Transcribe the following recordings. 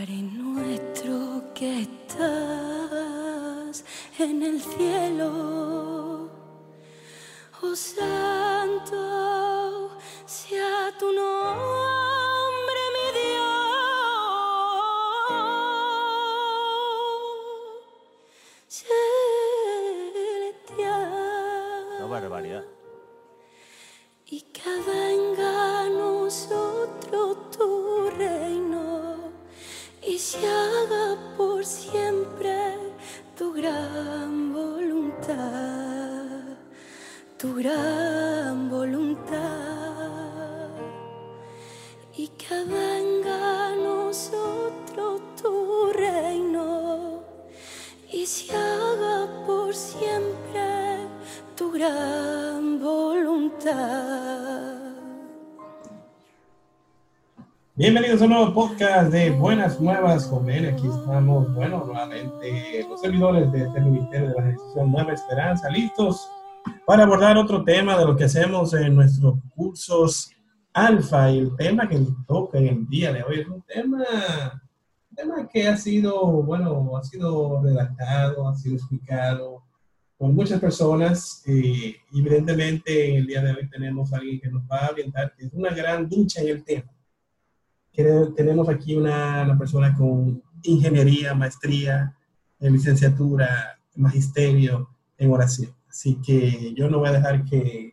Padre nuestro que estás en el cielo, oh santo sea tu nombre, mi Dios. Celestial. No, barbaridad. Y que gran voluntad. Y que venga a nosotros tu reino y se haga por siempre tu gran voluntad. Bienvenidos a un nuevo podcast de Buenas Nuevas Joven. Aquí estamos, bueno, nuevamente los servidores de este Ministerio de la Organización Nueva Esperanza, listos para abordar otro tema de lo que hacemos en nuestros cursos alfa. Y el tema que nos toca en el día de hoy es un tema, un tema que ha sido, bueno, ha sido redactado, ha sido explicado por muchas personas. Eh, y evidentemente, el día de hoy tenemos a alguien que nos va a orientar, que es una gran ducha en el tema tenemos aquí una, una, persona con ingeniería, maestría, en licenciatura, magisterio en oración. Así que yo no voy a dejar que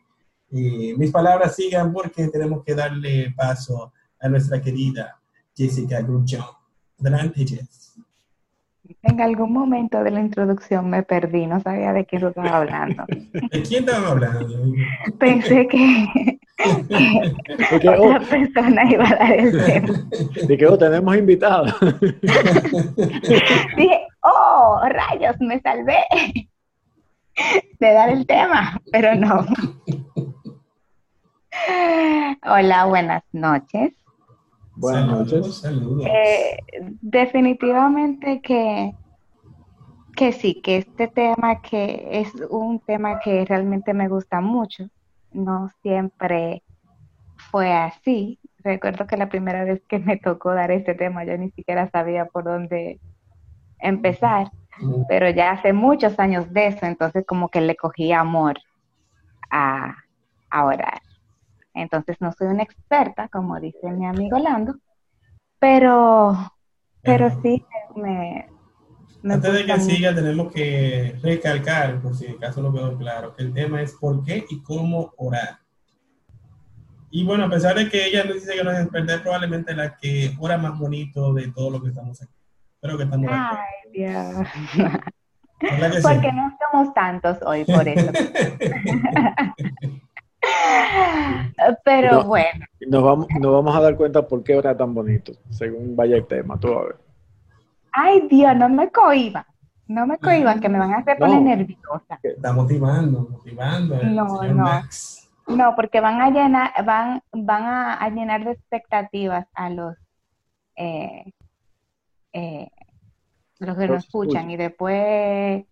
eh, mis palabras sigan porque tenemos que darle paso a nuestra querida Jessica Grullón. Adelante, Jess. En algún momento de la introducción me perdí, no sabía de qué estaba hablando. ¿De quién estaba hablando? Pensé que, De que, otra oh, persona iba a dar el tema. de que, oh, tenemos invitados. Dije, oh, rayos, me salvé de dar el tema, pero no. Hola, buenas noches. Buenas Saludos, noches. Saludos. Eh, definitivamente que, que sí, que este tema que es un tema que realmente me gusta mucho. No siempre fue así. Recuerdo que la primera vez que me tocó dar este tema yo ni siquiera sabía por dónde empezar, pero ya hace muchos años de eso, entonces como que le cogí amor a, a orar. Entonces no soy una experta, como dice mi amigo Lando, pero, pero sí me, me Antes de que siga, tenemos que recalcar, por si acaso no quedó claro, que el tema es por qué y cómo orar. Y bueno, a pesar de que ella nos dice que no es experta, es probablemente la que ora más bonito de todo lo que estamos aquí. Espero que estamos. Ay, Dios. Porque no somos tantos hoy, por eso. Pero No. bueno, Nos vamos, nos vamos a dar cuenta por qué ahora tan bonito, según vaya el tema. Tú a ver. ay Dios, no me cohiban, no me cohiban, que me van a hacer poner No. nerviosa. Está motivando, motivando al No, no. Max. No, porque van a llenar, van, van a, a llenar de expectativas a los, eh, eh, los que nos escuchan y después,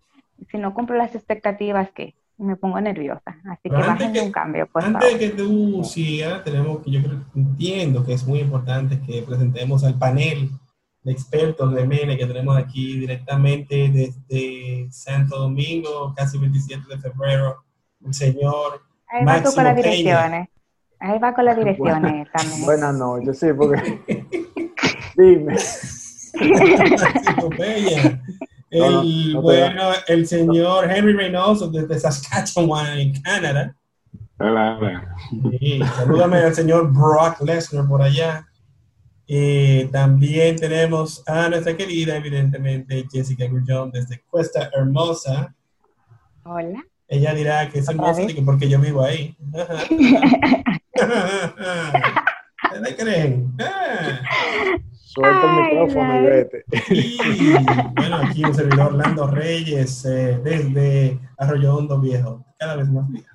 si no cumplo las expectativas, ¿qué? Me pongo nerviosa. Así que Pero bajen que- un cambio, por Antes favor. de que tú sigas, tenemos que, yo creo, entiendo que es muy importante que presentemos al panel de expertos de MENE que tenemos aquí directamente desde Santo Domingo, casi 27 de febrero, el señor Ahí va tú con las Máximo direcciones. Ahí va con las direcciones también. Buenas noches, sí, porque. Dime. El, No, no, no te bueno, el señor Henry Reynoso desde Saskatchewan, en Canadá. Hola, hola. Sí, salúdame al señor Brock Lesnar por allá. Eh, también tenemos a nuestra querida, evidentemente, Jessica Grullón desde Cuesta Hermosa. Hola. Ella dirá que es hermosa porque yo vivo ahí. ¿Se la creen? Suelta el micrófono y la- vete. Y bueno, aquí un servidor Orlando Reyes eh, desde Arroyo Hondo Viejo, cada vez más viejo.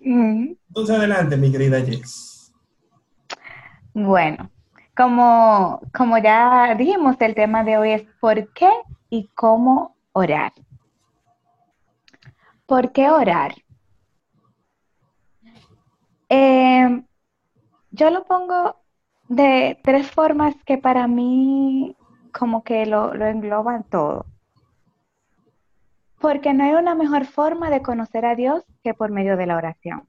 Mm. Entonces, adelante, mi querida Jess. Bueno, como, como ya dijimos, el tema de hoy es por qué y cómo orar. ¿Por qué orar? Eh, yo lo pongo de tres formas que para mí como que lo, lo engloban todo. Porque no hay una mejor forma de conocer a Dios que por medio de la oración.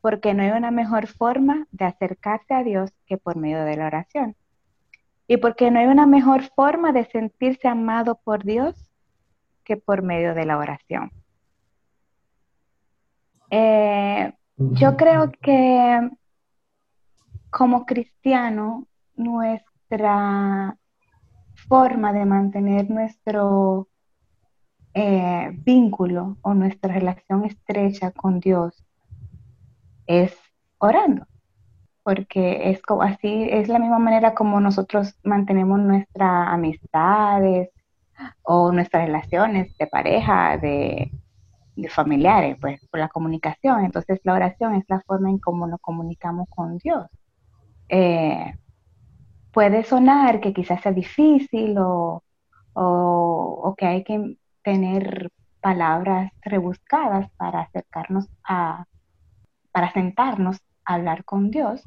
Porque no hay una mejor forma de acercarse a Dios que por medio de la oración. Y porque no hay una mejor forma de sentirse amado por Dios que por medio de la oración. Eh, yo creo que como cristiano, nuestra forma de mantener nuestro eh, vínculo o nuestra relación estrecha con Dios es orando, porque es como, así es la misma manera como nosotros mantenemos nuestras amistades o nuestras relaciones de pareja, de, de familiares, pues por la comunicación. Entonces la oración es la forma en cómo nos comunicamos con Dios. Eh, puede sonar que quizás sea difícil o, que hay que tener palabras rebuscadas para acercarnos a, para sentarnos a hablar con Dios,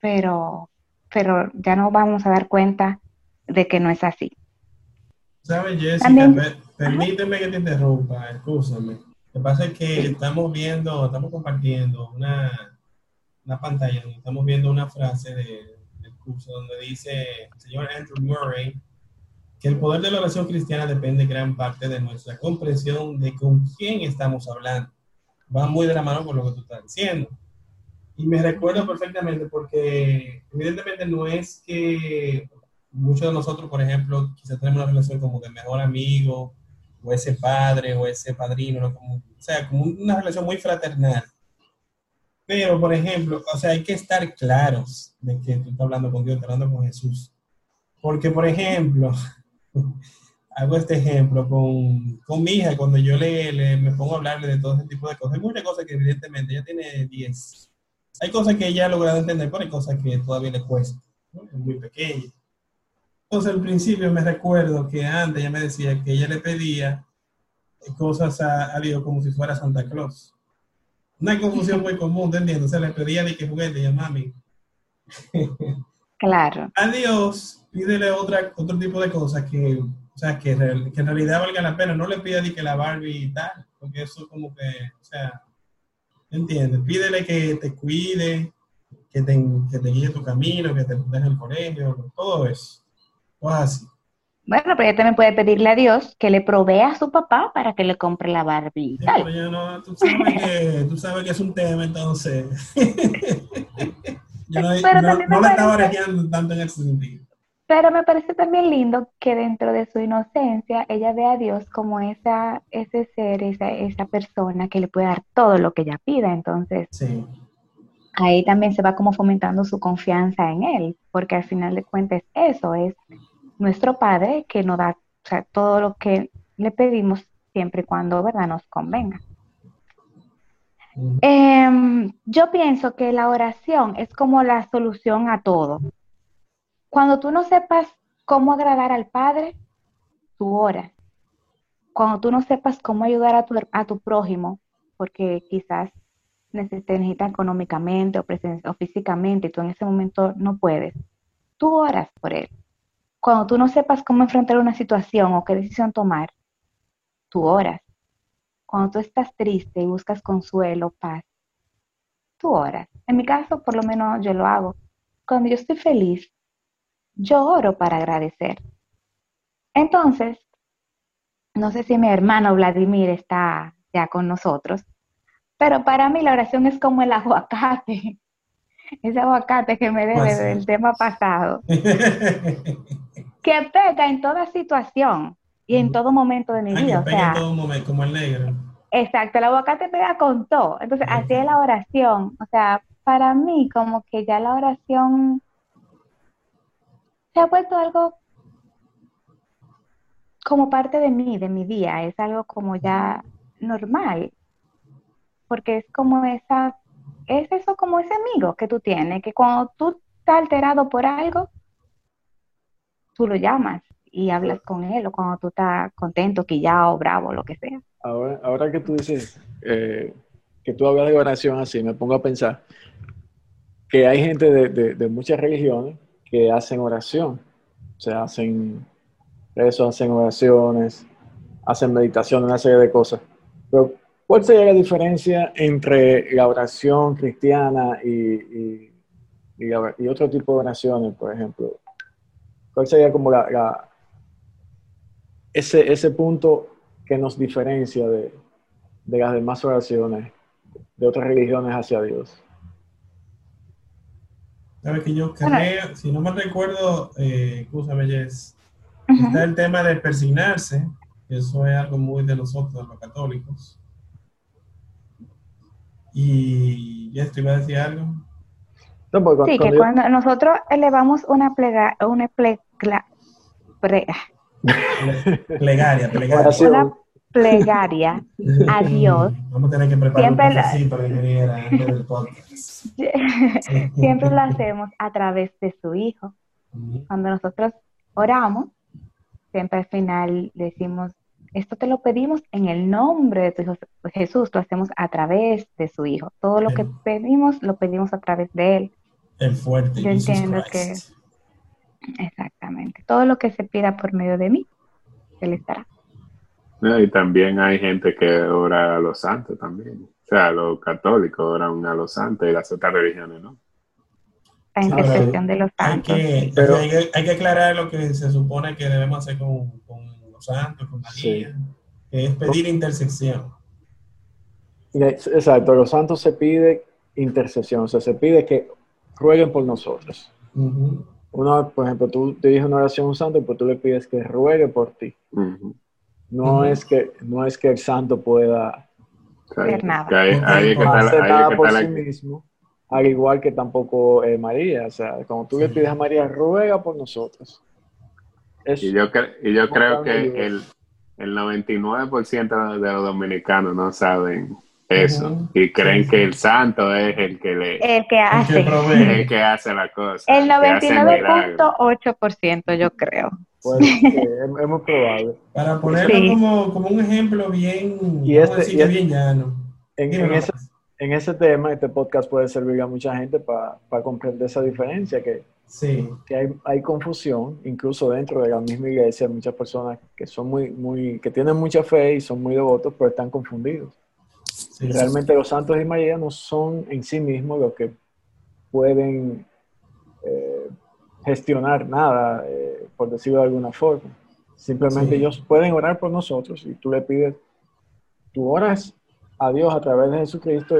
pero, pero ya no vamos a dar cuenta de que no es así. ¿Sabes, Jessica? permíteme que te interrumpa, escúchame. Lo que pasa es que estamos viendo, estamos compartiendo una, una pantalla donde estamos viendo una frase de, del curso donde dice el señor Andrew Murray que el poder de la oración cristiana depende gran parte de nuestra comprensión de con quién estamos hablando. Va muy de la mano con lo que tú estás diciendo. Y me recuerdo perfectamente porque evidentemente no es que muchos de nosotros, por ejemplo, quizás tenemos una relación como de mejor amigo, o ese padre, o ese padrino, como, o sea, como una relación muy fraternal. Pero, por ejemplo, o sea, hay que estar claros de que tú estás hablando con Dios, estás hablando con Jesús. Porque, por ejemplo, hago este ejemplo con, con mi hija, cuando yo le, le, me pongo a hablarle de todo ese tipo de cosas. Hay muchas cosas que evidentemente ella tiene 10. Hay cosas que ella ha logrado entender, pero hay cosas que todavía le cuesta. Es muy pequeña. Entonces, al principio me recuerdo que antes ella me decía que ella le pedía cosas a, a Dios como si fuera Santa Claus. Una confusión muy común, ¿te entiendes? Se le pedía de que juguete y a mami. Claro. A Dios, pídele otra, otro tipo de cosas que, o sea, que, que en realidad valga la pena. No le pida de que la Barbie y tal, porque eso como que, o sea, ¿entiendes? Pídele que te cuide, que te, que te guíe tu camino, que te deje el colegio, todo eso. Pues así. Bueno, pero ella también puede pedirle a Dios que le provea a su papá para que le compre la Barbie y tal. Pero no, tú, sabes que, tú sabes que es un tema, entonces. yo no, no, la estaba tanto en ese sentido. Pero me parece también lindo que dentro de su inocencia ella ve a Dios como esa, ese ser, esa, esa persona que le puede dar todo lo que ella pida. Entonces, sí. ahí también se va como fomentando su confianza en él, porque al final de cuentas eso es nuestro Padre que nos da todo lo que le pedimos siempre y cuando ¿verdad? nos convenga. Em, yo pienso que la oración es como la solución a todo. Cuando tú no sepas cómo agradar al Padre, tú oras. Cuando tú no sepas cómo ayudar a tu, a tu prójimo, porque quizás te necesita económicamente o, o físicamente y tú en ese momento no puedes, tú oras por él. Cuando tú no sepas cómo enfrentar una situación o qué decisión tomar, tú oras. Cuando tú estás triste y buscas consuelo, paz, tú oras. En mi caso, por lo menos yo lo hago. Cuando yo estoy feliz, yo oro para agradecer. Entonces, no sé si mi hermano Vladimir está ya con nosotros, pero para mí la oración es como el aguacate, ese aguacate que me debe del tema pasado. que pega en toda situación y en todo momento de mi vida. o sea, en todo momento, como el negro. Exacto, el aguacate pega con todo. Entonces, así es la oración. O sea, para mí, como que ya la oración se ha vuelto algo como parte de mí, de mi día. Es algo como ya normal. Porque es como esa, es eso como ese amigo que tú tienes, que cuando tú estás alterado por algo, tú lo llamas y hablas con él o cuando tú estás contento, quillado, bravo, lo que sea. Ahora, ahora que tú dices eh, que tú hablas de oración así, me pongo a pensar que hay gente de, de- muchas religiones que hacen oración, o sea, hacen eso, hacen oraciones, hacen meditación, una serie de cosas. Pero, ¿cuál sería la diferencia entre la oración cristiana y, y- y otro tipo de oraciones, por ejemplo? ¿Cuál sería como la, la- ese, ese punto que nos diferencia de, de las demás oraciones de otras religiones hacia Dios? Sabes que yo creo, si no me recuerdo, eh, escúchame, Jess, está el tema de persignarse, que eso es algo muy de nosotros, de los católicos. Y Jess, ¿te iba a decir algo? No, porque Sí, cuando que yo- cuando nosotros elevamos una plega, una plegla- pre- Ple- Plegaria, plegaria. Oración. una plegaria a Dios, Vamos a tener que preparar Siempre un ingeniera, antes del podcast. siempre lo hacemos a través de su Hijo. Cuando nosotros oramos, siempre al final decimos, esto te lo pedimos en el nombre de tu Hijo Jesús, lo hacemos a través de su Hijo. Todo lo que pedimos, lo pedimos a través de Él. El fuerte, Yo entiendo Christ. Exactamente. Todo lo que se pida por medio de mí, Él estará. Y también hay gente que ora a los santos también. O sea, los católicos oran a los santos y las otras religiones, ¿no? La intercesión de los Hay santos. que, Pero- hay, que, hay que aclarar lo que se supone que debemos hacer con, con los santos, con María, que es pedir intersección. Es- Exacto, a los santos se pide intercesión, o sea, se pide que rueguen por nosotros. Uno, por ejemplo, tú te dices una oración a un santo, pues tú le pides que ruegue por ti. No, es que, no es que el santo pueda Hacer nada. por sí mismo, al igual que tampoco eh, María. O sea, cuando tú le pides a María, ruega por nosotros. Es- Y yo, cre- y yo creo que el, el 99% de los dominicanos no saben eso y creen Sí, que sí. el santo es el que le El que El que hace. el que hace la cosa. El que hace el milagro. 99.8% yo creo. pues, sí, es, es muy probable. Para ponerlo Sí. como, como un ejemplo bien, Y este- decir y este- bien llano. En, ese, en ese tema, este podcast puede servir a mucha gente para comprender esa diferencia, que, Sí, que hay, hay confusión, incluso dentro de la misma iglesia, hay muchas personas que son muy, muy, que tienen mucha fe y son muy devotos, pero están confundidos. Sí, sí. Realmente los santos y María no son en sí mismos los que pueden eh, gestionar nada, eh, por decirlo de alguna forma. Simplemente Sí. ellos pueden orar por nosotros y tú le pides, tú oras a Dios a través de Jesucristo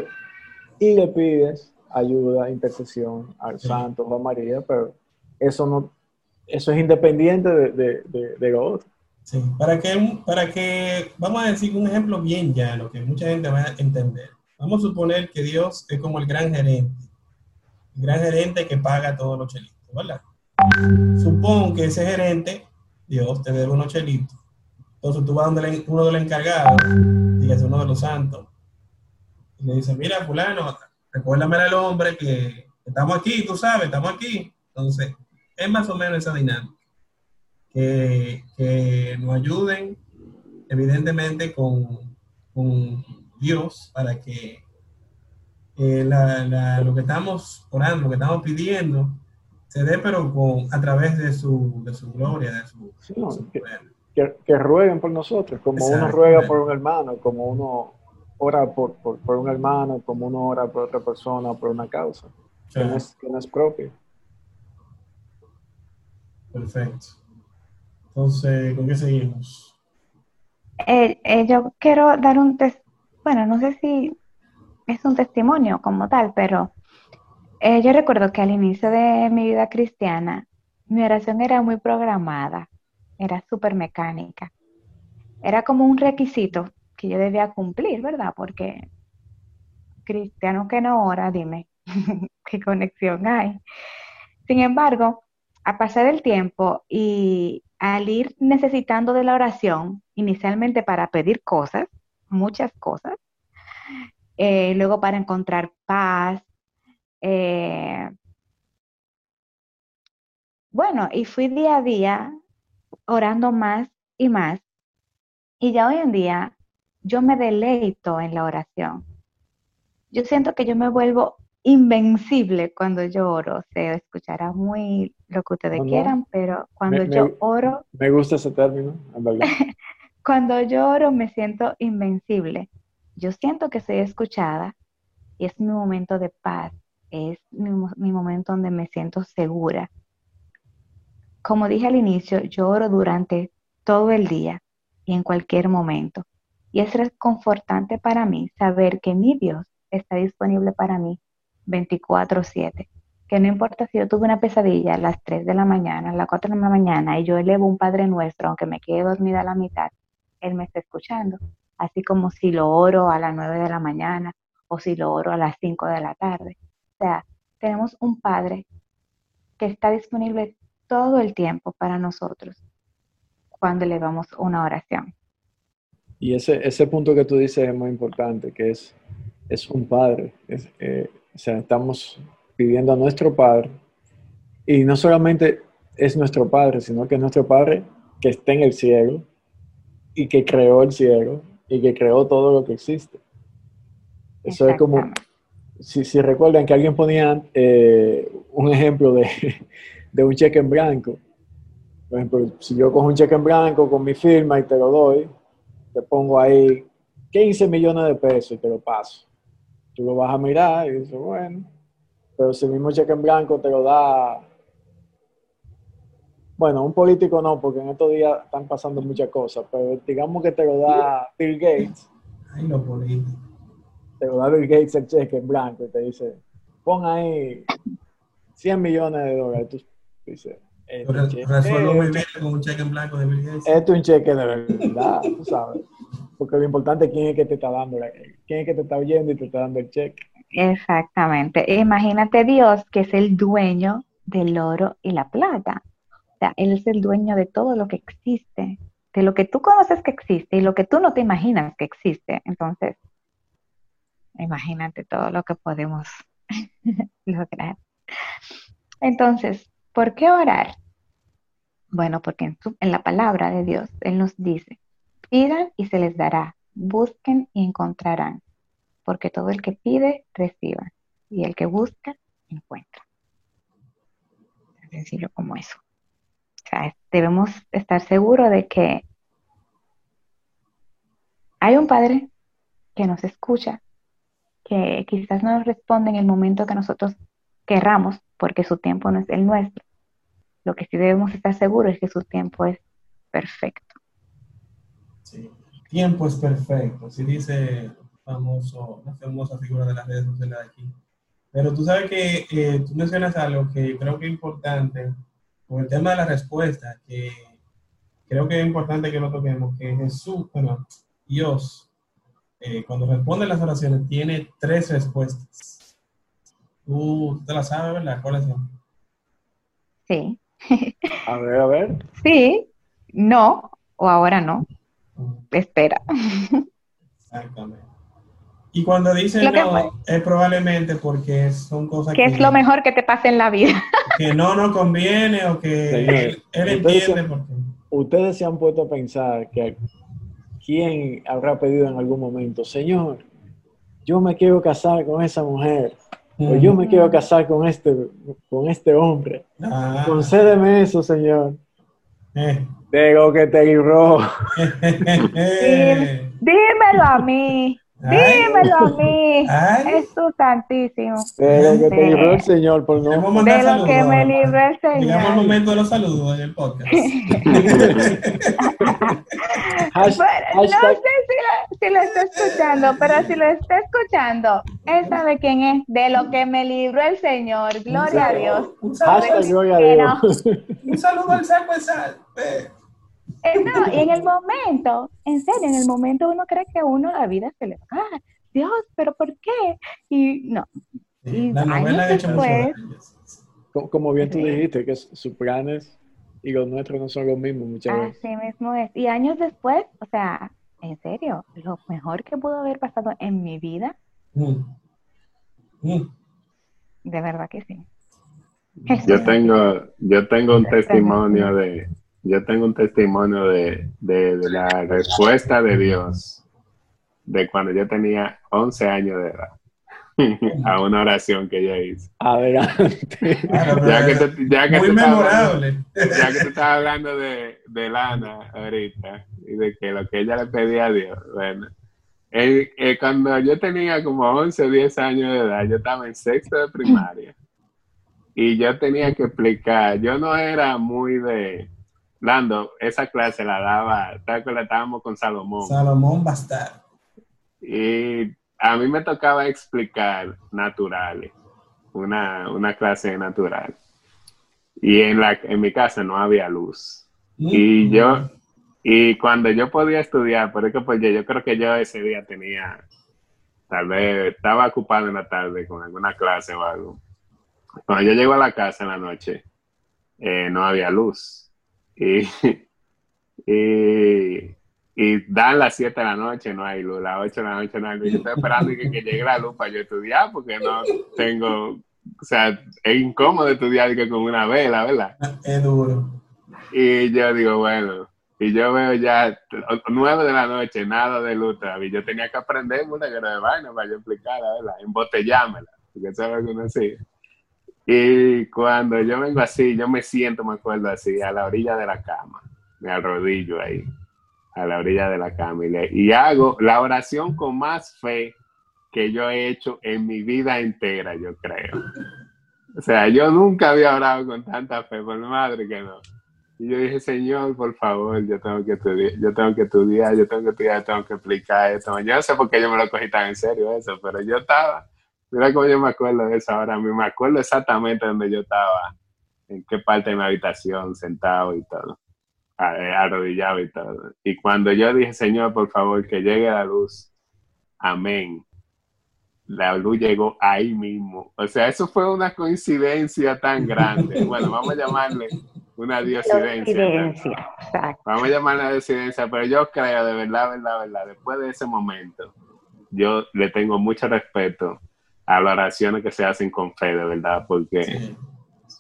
y le pides ayuda, intercesión al santo o a María, pero eso no, eso es independiente de, de, de- de lo otro. Sí, para que, para que, vamos a decir un ejemplo bien llano, que mucha gente va a entender. Vamos a suponer que Dios es como el gran gerente, el gran gerente que paga todos los chelitos, ¿verdad? Supón que ese gerente, Dios, te debe unos chelitos. Entonces tú vas donde uno de los encargados, dígase uno de los santos, y le dice, mira, fulano, recuérdame al hombre que estamos aquí, tú sabes, estamos aquí. Entonces, es más o menos esa dinámica que, que nos ayuden, evidentemente, con, con Dios para que eh, la- la- lo que estamos orando, lo que estamos pidiendo, se dé, pero con, a través de su, de su gloria, de su, Sí, no, de su que- que, que rueguen por nosotros, como uno ruega por un hermano, como uno ora por, por, por un hermano, como uno ora por otra persona, por una causa, que no Claro, es, que no es propia. perfecto. Entonces, ¿con qué seguimos? Eh, eh, yo quiero dar un tes bueno, no sé si es un testimonio como tal, pero eh, yo recuerdo que al inicio de mi vida cristiana, mi oración era muy programada, era súper mecánica. Era como un requisito que yo debía cumplir, ¿verdad? Porque cristiano que no ora, dime, ¿qué conexión hay? Sin embargo, a pasar el tiempo y al ir necesitando de la oración, inicialmente para pedir cosas, muchas cosas, eh, luego para encontrar paz, eh, bueno, y fui día a día orando más y más, y ya hoy en día yo me deleito en la oración. Yo siento que yo me vuelvo invencible cuando yo oro. Se escuchará muy lo que ustedes No, quieran, pero cuando Me- me- yo oro, Me gusta ese término, cuando yo oro me siento invencible. Yo siento que soy escuchada y es mi momento de paz, es mi, mi momento donde me siento segura. Como dije al inicio, yo oro durante todo el día y en cualquier momento. Y es reconfortante para mí saber que mi Dios está disponible para mí 24/7. Que no importa si yo tuve una pesadilla a las 3 de la mañana, a las 4 de la mañana y yo elevo un Padre Nuestro, aunque me quede dormida a la mitad, Él me está escuchando. Así como si lo oro a las 9 de la mañana o si lo oro a las 5 de la tarde. O sea, tenemos un Padre que está disponible todo el tiempo para nosotros cuando elevamos una oración. Y ese, ese punto que tú dices es muy importante, que es, es un padre. Eh, o sea, estamos pidiendo a nuestro padre. Y no solamente es nuestro padre, sino que es nuestro padre que está en el cielo y que creó el cielo y que creó todo lo que existe. Eso es como, si, si recuerdan que alguien ponía eh, un ejemplo de, de un cheque en blanco. Por ejemplo, si yo cojo un cheque en blanco con mi firma y te lo doy, te pongo ahí 15 millones de pesos y te lo paso. Tú lo vas a mirar y dices, bueno, pero si el mismo cheque en blanco te lo da, bueno, un político no, porque en estos días están pasando muchas cosas, pero digamos que te lo da Bill Gates, Ay, lo político. te lo da Bill Gates el cheque en blanco y te dice, pon ahí 100 millones de dólares. Tú dices, Resuelvo muy este- bien con un cheque en blanco de Bill Gates. Esto es un cheque de verdad, tú sabes. Porque lo importante es quién es que te está dando, la- quién es que te está oyendo y te está dando el cheque. Exactamente. Imagínate Dios que es el dueño del oro y la plata. O sea, Él es el dueño de todo lo que existe, de lo que tú conoces que existe y lo que tú no te imaginas que existe. Entonces, imagínate todo lo que podemos lograr. Entonces, ¿por qué orar? Bueno, porque en, en la palabra de Dios Él nos dice, pidan y se les dará, busquen y encontrarán porque todo el que pide, reciba, y el que busca, encuentra. Tan sencillo como eso. Debemos estar seguros de que hay un Padre que nos escucha, que quizás no nos responde en el momento que nosotros querramos, porque su tiempo no es el nuestro. Lo que sí debemos estar seguros es que su tiempo es perfecto. Sí. Tiempo es perfecto, así dice famoso, la famosa figura de las redes sociales de aquí. Pero tú sabes que eh, tú mencionas algo que creo que es importante, con el tema de la respuesta, que creo que es importante que lo toquemos, que Jesús, bueno, Dios, eh, cuando responde las oraciones, tiene tres respuestas. Tú te la sabes, ¿verdad? ¿Cuáles son? Sí, A ver, a ver. sí, no, o ahora no, espera. Exactamente. Y cuando dicen Lo que no, fue- es probablemente porque son cosas ¿Qué que, es lo mejor que te pasa en la vida? que no nos conviene o que Señor, él, entiende por qué. Ustedes se han puesto a pensar que quién habrá pedido en algún momento, Señor, yo me quiero casar con esa mujer, o yo me quiero casar con este, con este hombre. Ah, Concédeme eso, Señor. Eh. Lo que te libró. Dímelo a mí. Dímelo a mí. Ay. Jesús Santísimo. De lo que te libró el Señor por no. De lo saludos que me libró el Llegamos al Señor. momento de los saludos en el podcast. No hashtag- sé si lo, si lo está escuchando, pero si lo está escuchando, él sabe quién es. De lo que me libró el Señor. Gloria a Dios. Un saludo, hashtag gloria a Dios. un saludo al saco de sal. Eh. Eh, no, y en el momento, en serio, en el momento uno cree que uno la vida se le va. Ah, Dios, pero ¿por qué? Y no, Y La novela años después- Como bien tú dijiste, que sus planes y los nuestros no son los mismos muchas veces. así mismo es. Y años después, o sea, en serio, lo mejor que pudo haber pasado en mi vida, Mm. Mm. de verdad que sí. Yo tengo, yo tengo un testimonio de, yo tengo un testimonio de, de, de la respuesta de Dios de cuando yo tenía 11 años de edad. a una oración que ella hizo. Adelante. Claro, Ya que, te- ya que muy memorable. ya que tú estás hablando de, de Lana ahorita y de que lo que ella le pedía a Dios, bueno, eh, cuando yo tenía como 11 o 10 años de edad, yo estaba en sexto de primaria y yo tenía que explicar, yo no era muy de, Lando, esa clase la daba, que la estábamos con Salomón Salomón Bastar. y a mí me tocaba explicar naturales, una, una clase de natural. Y en, la, en mi casa no había luz. Y yo, y cuando yo podía estudiar, por eso pues yo, yo creo que yo ese día tenía, tal vez estaba ocupado en la tarde con alguna clase o algo. Cuando yo llego a la casa en la noche, eh, no había luz. Y, y, y dan las 7 de la noche, no hay luz, las 8 de la noche no hay luz. Yo estoy esperando que, que llegue la luz para yo estudiar porque no tengo, o sea, es incómodo estudiar que con una vela, ¿verdad? Es duro. Y yo digo, bueno, y yo veo ya nueve de la noche, nada de luz todavía. Yo tenía que aprender una que de vaina para yo explicarla, ¿verdad? Embotellármela, porque eso es lo que uno hacía. Y cuando yo vengo así, yo me siento, me acuerdo así, a la orilla de la cama, me arrodillo ahí, a la orilla de la cama, y, le- y hago la oración con más fe que yo he hecho en mi vida entera, yo creo. O sea, yo nunca había orado con tanta fe, por madre que no. Y yo dije, Señor, por favor, yo tengo que estudiar, yo tengo que estudiar, yo tengo que estudiar, tengo que explicar esto. Yo no sé por qué yo me lo cogí tan en serio eso, pero yo estaba, mira cómo yo me acuerdo de eso ahora me acuerdo exactamente donde yo estaba, en qué parte de mi habitación, sentado y todo, eh, arrodillado y todo. Y cuando yo dije, Señor, por favor, que llegue la luz, amén. La luz llegó ahí mismo. O sea, eso fue una coincidencia tan grande. Bueno, vamos a llamarle una diosidencia. Vamos a llamarla diosidencia, pero yo creo, de verdad, verdad, verdad, después de ese momento, yo le tengo mucho respeto a las oraciones que se hacen con fe, de verdad, porque Sí.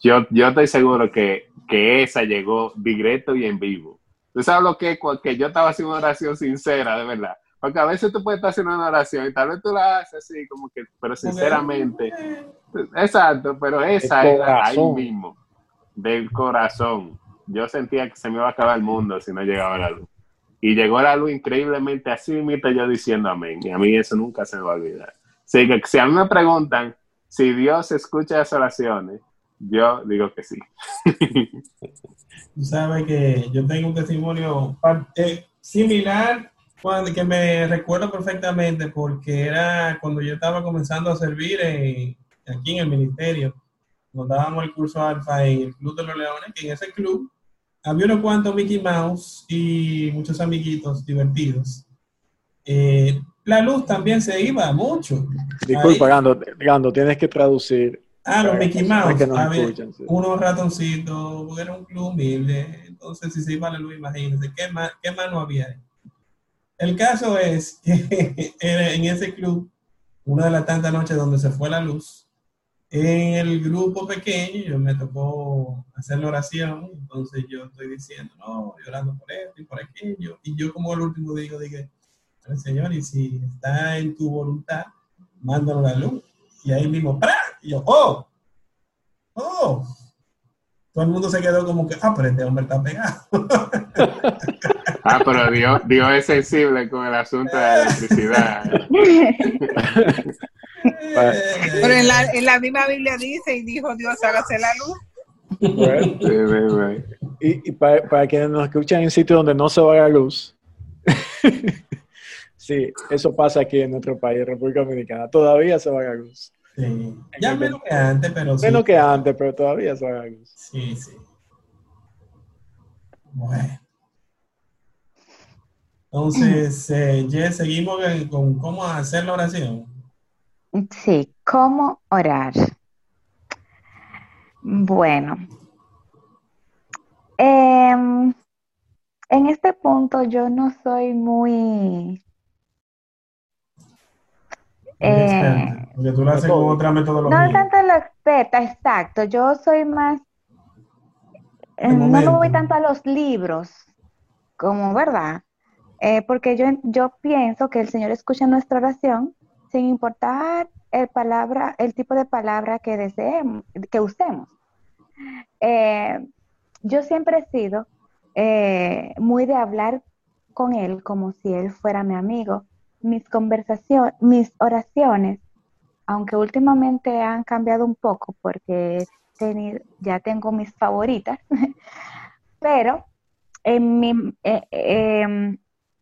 yo, yo estoy seguro que, que esa llegó directo y en vivo. ¿Tú sabes lo que es? Que yo estaba haciendo una oración sincera, de verdad. Porque a veces tú puedes estar haciendo una oración y tal vez tú la haces así, como que, pero sinceramente, exacto, pero esa era ahí mismo, del corazón. Yo sentía que se me iba a acabar el mundo si no llegaba la luz. Y llegó la luz increíblemente así, mismo yo diciendo amén. Y a mí eso nunca se me va a olvidar. Así que si a mí me preguntan si Dios escucha esas oraciones, yo digo que sí. Tú sabes que yo tengo un testimonio similar cuando, que me recuerdo perfectamente porque era cuando yo estaba comenzando a servir aquí en el ministerio. Nos dábamos el curso alfa en el Club de los Leones, que en ese club había unos cuantos Mickey Mouse y muchos amiguitos divertidos. Eh, la luz también se iba mucho. Disculpa, Gando, Gando, tienes que traducir. Ah, los Mickey Mouse. que había escuchan, sí. unos ratoncitos, porque era un club humilde. Entonces, si se iba la luz, imagínense, ¿qué más, qué más no había ahí? El caso es que en ese club, una de las tantas noches donde se fue la luz, en el grupo pequeño, yo me tocó hacer la oración, entonces yo estoy diciendo, no, llorando por esto y por aquello, y yo como el último digo, dije, "Pero, Señor, y si está en tu voluntad, mándalo la luz. Y ahí mismo, ¡pra! Y yo, ¡oh! ¡oh! Todo el mundo se quedó como que, ah, pero este hombre está pegado. Ah, pero Dios, Dios es sensible con el asunto de la electricidad. Pero en la, en la misma Biblia dice, y dijo Dios, hágase la luz. Bueno, Sí, sí, sí. y, y para, para quienes nos escuchan en sitios donde no se va la luz, sí, eso pasa aquí en nuestro país, República Dominicana. Todavía se va la luz. Sí. Ya menos que antes, pero sí. Menos que antes, pero todavía se va la luz. Sí, sí. Bueno. Entonces, eh, Jess, seguimos con cómo hacer la oración. Sí, ¿cómo orar? Bueno, em, en este punto yo no soy muy... eh, Experta, Porque tú lo haces con otra no tanto lo experta, exacto, yo soy más... eh, no me voy tanto a los libros, como, ¿verdad? Eh, porque yo, yo pienso que el Señor escucha nuestra oración sin importar el palabra, el tipo de palabra que deseemos, que usemos. Yo siempre he sido muy de hablar con él como si él fuera mi amigo. Mis conversaciones, mis oraciones, aunque últimamente han cambiado un poco porque ya tengo mis favoritas, pero en mi, eh, em,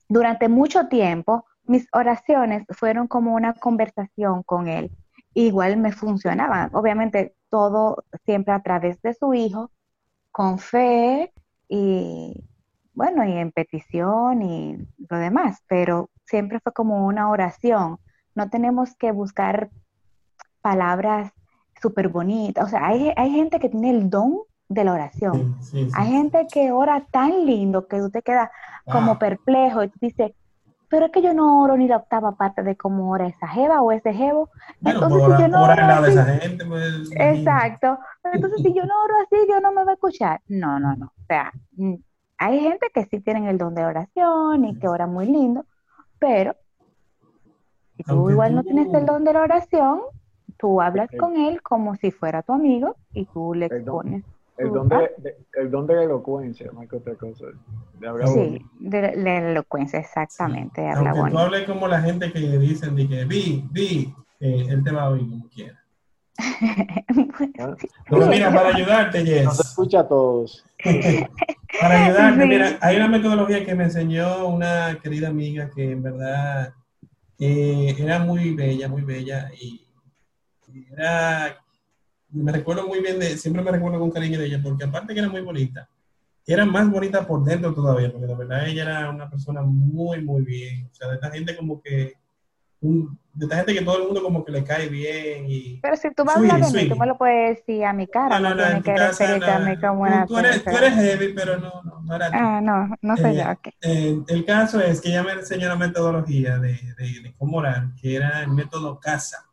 durante mucho tiempo mis oraciones fueron como una conversación con él. Igual me funcionaban. Obviamente todo siempre a través de su hijo, con fe y bueno, y en petición y lo demás, pero siempre fue como una oración. No tenemos que buscar palabras súper bonitas. O sea, hay, hay, gente que tiene el don de la oración. Sí, sí, sí. Hay gente que ora tan lindo que tú te quedas como Ah. perplejo y tú dices, pero es que yo no oro ni la octava parte de cómo ora esa jeva o ese jevo. Bueno, Entonces, si yo no oro de así- esa gente, pues. Exacto. Entonces, si yo no oro así, Dios no me va a escuchar. No, no, no. O sea, mm, hay gente que sí tienen el don de oración y que ora muy lindo, pero si tú Aunque igual no tienes el don de la oración, tú hablas con él como si fuera tu amigo y tú le El don. expones. El don de, de- el don de la elocuencia, más que otra cosa. De hablar Sí, de la- la elocuencia, exactamente, habla Aunque tú hables como la gente que dicen de que vi, vi, eh, él te va a oír como quiera. Pero mira, para ayudarte, Jess. Nos escucha a todos. Para ayudarte, Sí. mira, hay una metodología que me enseñó una querida amiga que en verdad eh, era muy bella, muy bella y, y era, me recuerdo muy bien de, siempre me recuerdo con cariño de ella porque aparte que era muy bonita, era más bonita por dentro todavía, porque la verdad ella era una persona muy, muy bien, o sea, de esta gente como que, un- de esta gente que todo el mundo como que le cae bien y... Pero si tú vas a hablar de mí, tú me lo puedes decir a mi cara, No, no, no, no, tu que casa, referirte a mí como tú- una tú, eres, tú eres heavy, pero no, no, no era tú. Ah, no, no soy Eh, yo, ok. eh, el caso es que ella me enseñó una metodología de, de- de cómo orar, que era el método CASA.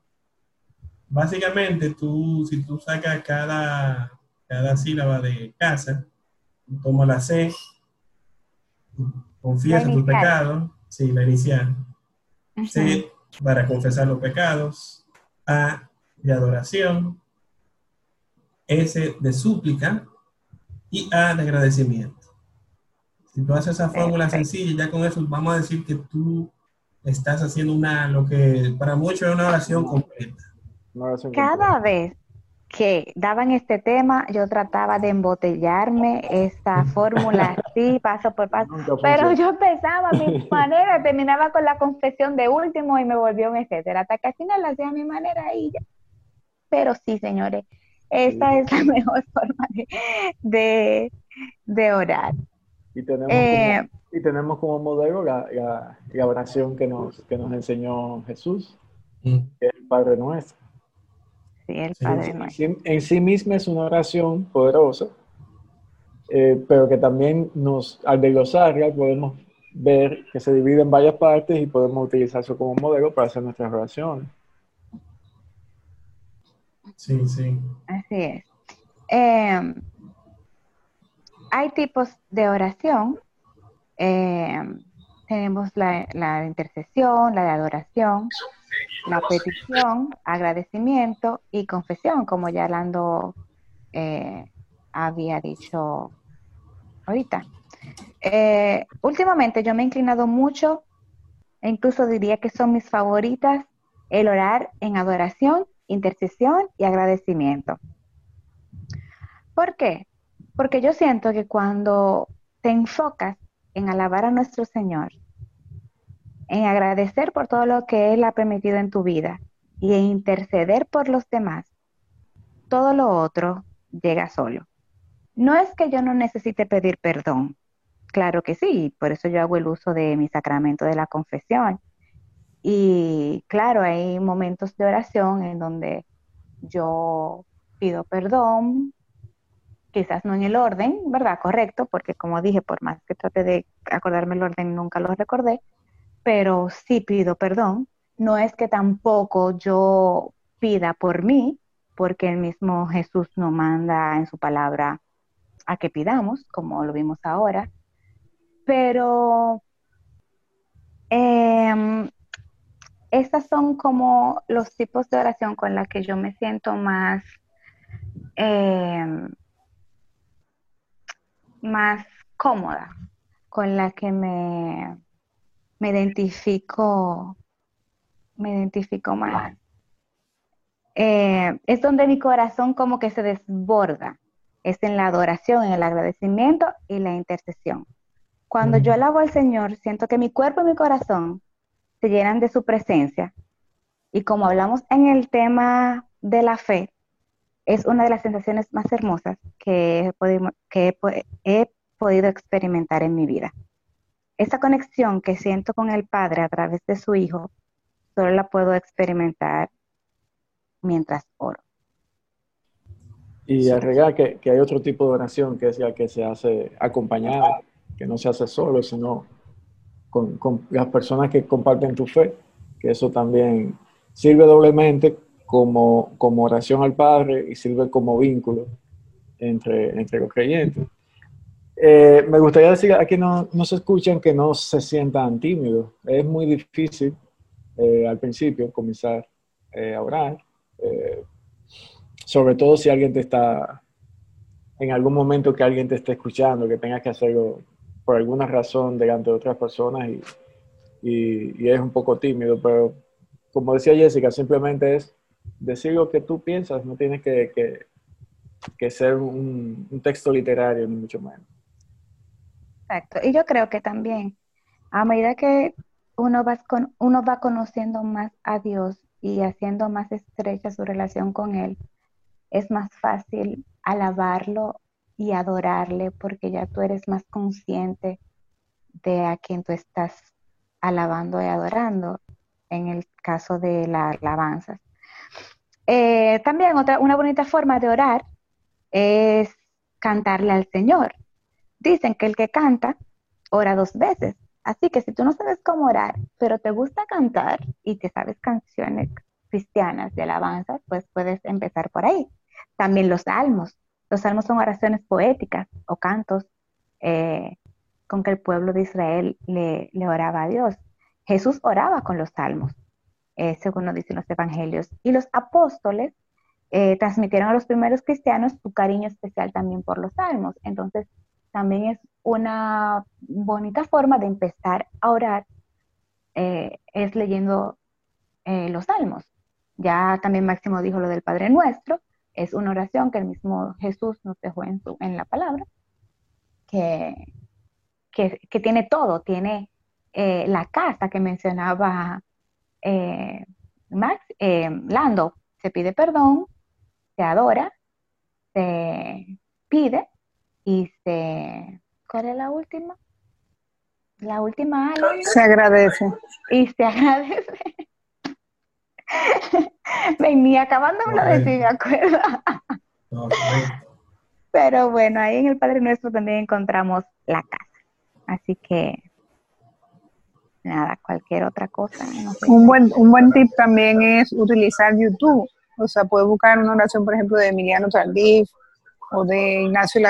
Básicamente, tú, si tú sacas cada, cada sílaba de CASA, tú tomas la C, confiesa La inicial. pecados, sí, la inicial. C, para confesar los pecados. A, de adoración. S, de súplica. Y A, de agradecimiento. Si tú haces esa fórmula sencilla, ya con eso vamos a decir que tú estás haciendo una, lo que para muchos es una oración completa. Cada vez que daban este tema, yo trataba de embotellarme esta fórmula así, paso por paso. Nunca Pero funciona. yo empezaba a mi manera, terminaba con la confesión de último y me volvió un etcétera. Hasta que al final la hacía a mi manera y ya. Pero sí, señores, esta Sí. es la mejor forma de, de, de orar. Y tenemos, Eh, como, y tenemos como modelo la, la, la oración que nos, que nos enseñó Jesús, Mm. que es el Padre Nuestro. Sí, el Padre sí, En nuestro. sí, en sí misma es una oración poderosa, eh, pero que también nos, al desglosarla podemos ver que se divide en varias partes y podemos utilizarlo como modelo para hacer nuestras oraciones. Sí, sí. Así es. Eh, hay tipos de oración. Eh, tenemos la, la de intercesión, la de adoración, la petición, agradecimiento y confesión, como ya Lando eh, había dicho ahorita. Eh, últimamente yo me he inclinado mucho, e incluso diría que son mis favoritas, el orar en adoración, intercesión y agradecimiento. ¿Por qué? Porque yo siento que cuando te enfocas en alabar a nuestro Señor, en agradecer por todo lo que Él ha permitido en tu vida y en interceder por los demás, todo lo otro llega solo. No es que yo no necesite pedir perdón, claro que sí, por eso yo hago el uso de mi sacramento de la confesión. Y claro, hay momentos de oración en donde yo pido perdón, quizás no en el orden, ¿verdad? Correcto, porque como dije, por más que trate de acordarme el orden, nunca lo recordé, pero sí pido perdón. No es que tampoco yo pida por mí, porque el mismo Jesús nos manda en su palabra a que pidamos, como lo vimos ahora, pero em, esas son como los tipos de oración con la que yo me siento más, eh, más cómoda, con la que me, me identifico, me identifico más. Eh, es donde mi corazón como que se desborda, es en la adoración, en el agradecimiento y la intercesión. Cuando yo alabo al Señor, siento que mi cuerpo y mi corazón se llenan de su presencia. Y como hablamos en el tema de la fe, es una de las sensaciones más hermosas que he podido, que he podido experimentar en mi vida. Esa conexión que siento con el Padre a través de su Hijo, solo la puedo experimentar mientras oro. Y agregar que, que, hay otro tipo de oración que es la que se hace acompañada, que no se hace solo, sino con, con, las personas que comparten tu fe, que eso también sirve doblemente como, como oración al Padre y sirve como vínculo entre, entre los creyentes. Eh, me gustaría decir a quienes no, se escuchan que no se sientan tímidos. Es muy difícil eh, al principio comenzar eh, a orar, sobre todo si alguien te está, en algún momento que alguien te esté escuchando, que tengas que hacerlo por alguna razón delante de otras personas y, es un poco tímido, pero como decía Jessica, simplemente es decir lo que tú piensas, no tienes que, ser un texto literario, ni mucho menos. Exacto. Y yo creo que también, a medida que uno va, con, uno va conociendo más a Dios y haciendo más estrecha su relación con Él, es más fácil alabarlo y adorarle porque ya tú eres más consciente de a quien tú estás alabando y adorando en el caso de la alabanza. Eh, también otra, una bonita forma de orar es cantarle al Señor. Dicen que el que canta ora dos veces. Así que si tú no sabes cómo orar, pero te gusta cantar y te sabes canciones cristianas de alabanza, pues puedes empezar por ahí. También los salmos. Los salmos son oraciones poéticas o cantos eh, con que el pueblo de Israel le, oraba a Dios. Jesús oraba con los salmos, eh, según nos dicen los evangelios. Y los apóstoles eh, transmitieron a los primeros cristianos su cariño especial también por los salmos. Entonces, también es una bonita forma de empezar a orar, eh, es leyendo eh, los salmos. Ya también Máximo dijo lo del Padre Nuestro, es una oración que el mismo Jesús nos dejó en, su, en la palabra, que, que, tiene todo, tiene eh, la casa que mencionaba Max, Lando, se pide perdón, se adora, se pide y se... ¿Cuál es la última? La última Se agradece. Y se agradece. Venía acabando de decir, me acuerdo. Pero bueno, ahí en el Padre Nuestro también encontramos la casa. Así que, nada, cualquier otra cosa. un, buen, un buen tip también es utilizar YouTube. O sea, puedes buscar una oración, por ejemplo, de Emiliano Tardif o de Ignacio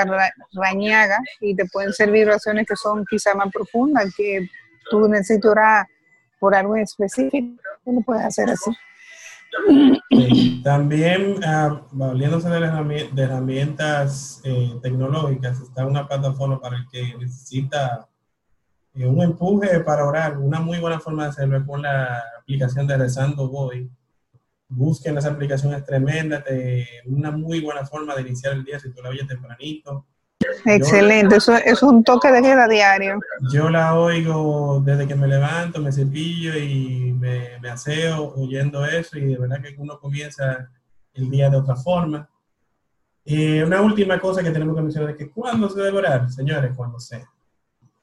Rañaga y te pueden servir oraciones que son quizá más profundas, que tú necesitas orar por algo en específico, tú puedes hacer así. también, uh, de, herramientas eh, tecnológicas, está una plataforma para el que necesita eh, un empuje para orar. Una muy buena forma de hacerlo es con la aplicación de Rezando Voy busquen las aplicaciones tremendas, una muy buena forma de iniciar el día si tú la oyes tempranito. Excelente, eso es un toque de queda diario. Yo la oigo desde que me levanto, me cepillo y me, me aseo oyendo eso y de verdad que uno comienza el día de otra forma. Y una última cosa que tenemos que mencionar es que cuando se debe orar, señores, cuando sea,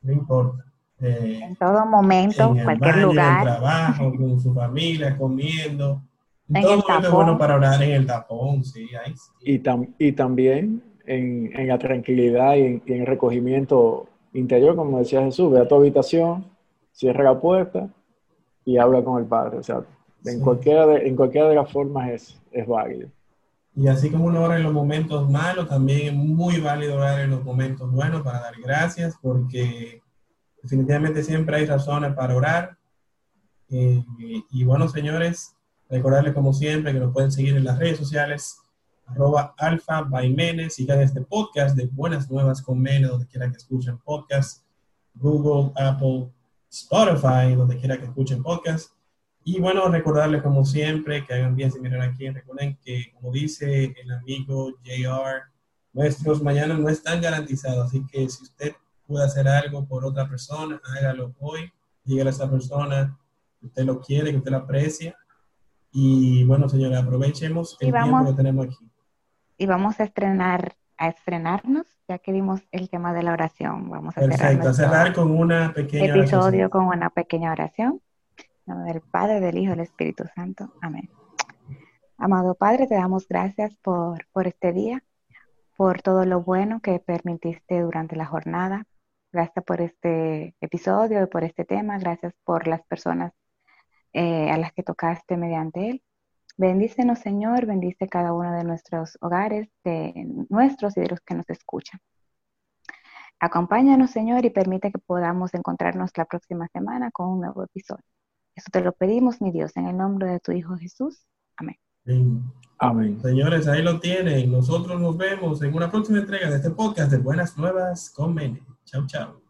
no importa. Eh, en todo momento, en cualquier lugar. En el trabajo, con su familia, comiendo todo es bueno para orar en el tapón, sí, ahí Y, y también en, en, la tranquilidad y en, el recogimiento interior, como decía Jesús, ve a tu habitación, cierra la puerta y habla con el Padre. O sea, en, cualquiera, de, en cualquiera de las formas es, es válido. Y así como uno ora en los momentos malos, también es muy válido orar en los momentos buenos para dar gracias, porque definitivamente siempre hay razones para orar Eh, y bueno, señores, recordarles como siempre que nos pueden seguir en las redes sociales, arroba alfa by Mene, sigan este podcast de Buenas Nuevas con Mene, donde quiera que escuchen podcast, Google, Apple, Spotify, donde quiera que escuchen podcast. Y bueno, recordarles como siempre que hagan bien si miran aquí. Recuerden que, como dice el amigo JR, nuestros mañana no están garantizados. Así que si usted puede hacer algo por otra persona, hágalo hoy. Dígale a esa persona que usted lo quiere, que usted lo aprecia. Y bueno, señora, aprovechemos el vamos- tiempo que tenemos aquí. Y vamos a estrenar, a estrenarnos, ya que dimos el tema de la oración. Vamos a cerrar Perfecto, nuestro cerrar con una pequeña episodio oración. con una pequeña oración. En nombre del Padre, del Hijo del Espíritu Santo. Amén. Amado Padre, te damos gracias por, por este día, por todo lo bueno que permitiste durante la jornada. Gracias por este episodio y por este tema. Gracias por las personas eh, a las que tocaste mediante él. Bendícenos, Señor, bendice cada uno de nuestros hogares, de nuestros y de los que nos escuchan. Acompáñanos, Señor, y permite que podamos encontrarnos la próxima semana con un nuevo episodio. Eso te lo pedimos, mi Dios, en el nombre de tu Hijo Jesús. Amén. Amén. Señores, ahí lo tienen. Nosotros nos vemos en una próxima entrega de este podcast de Buenas Nuevas con Mene. Chao, chao.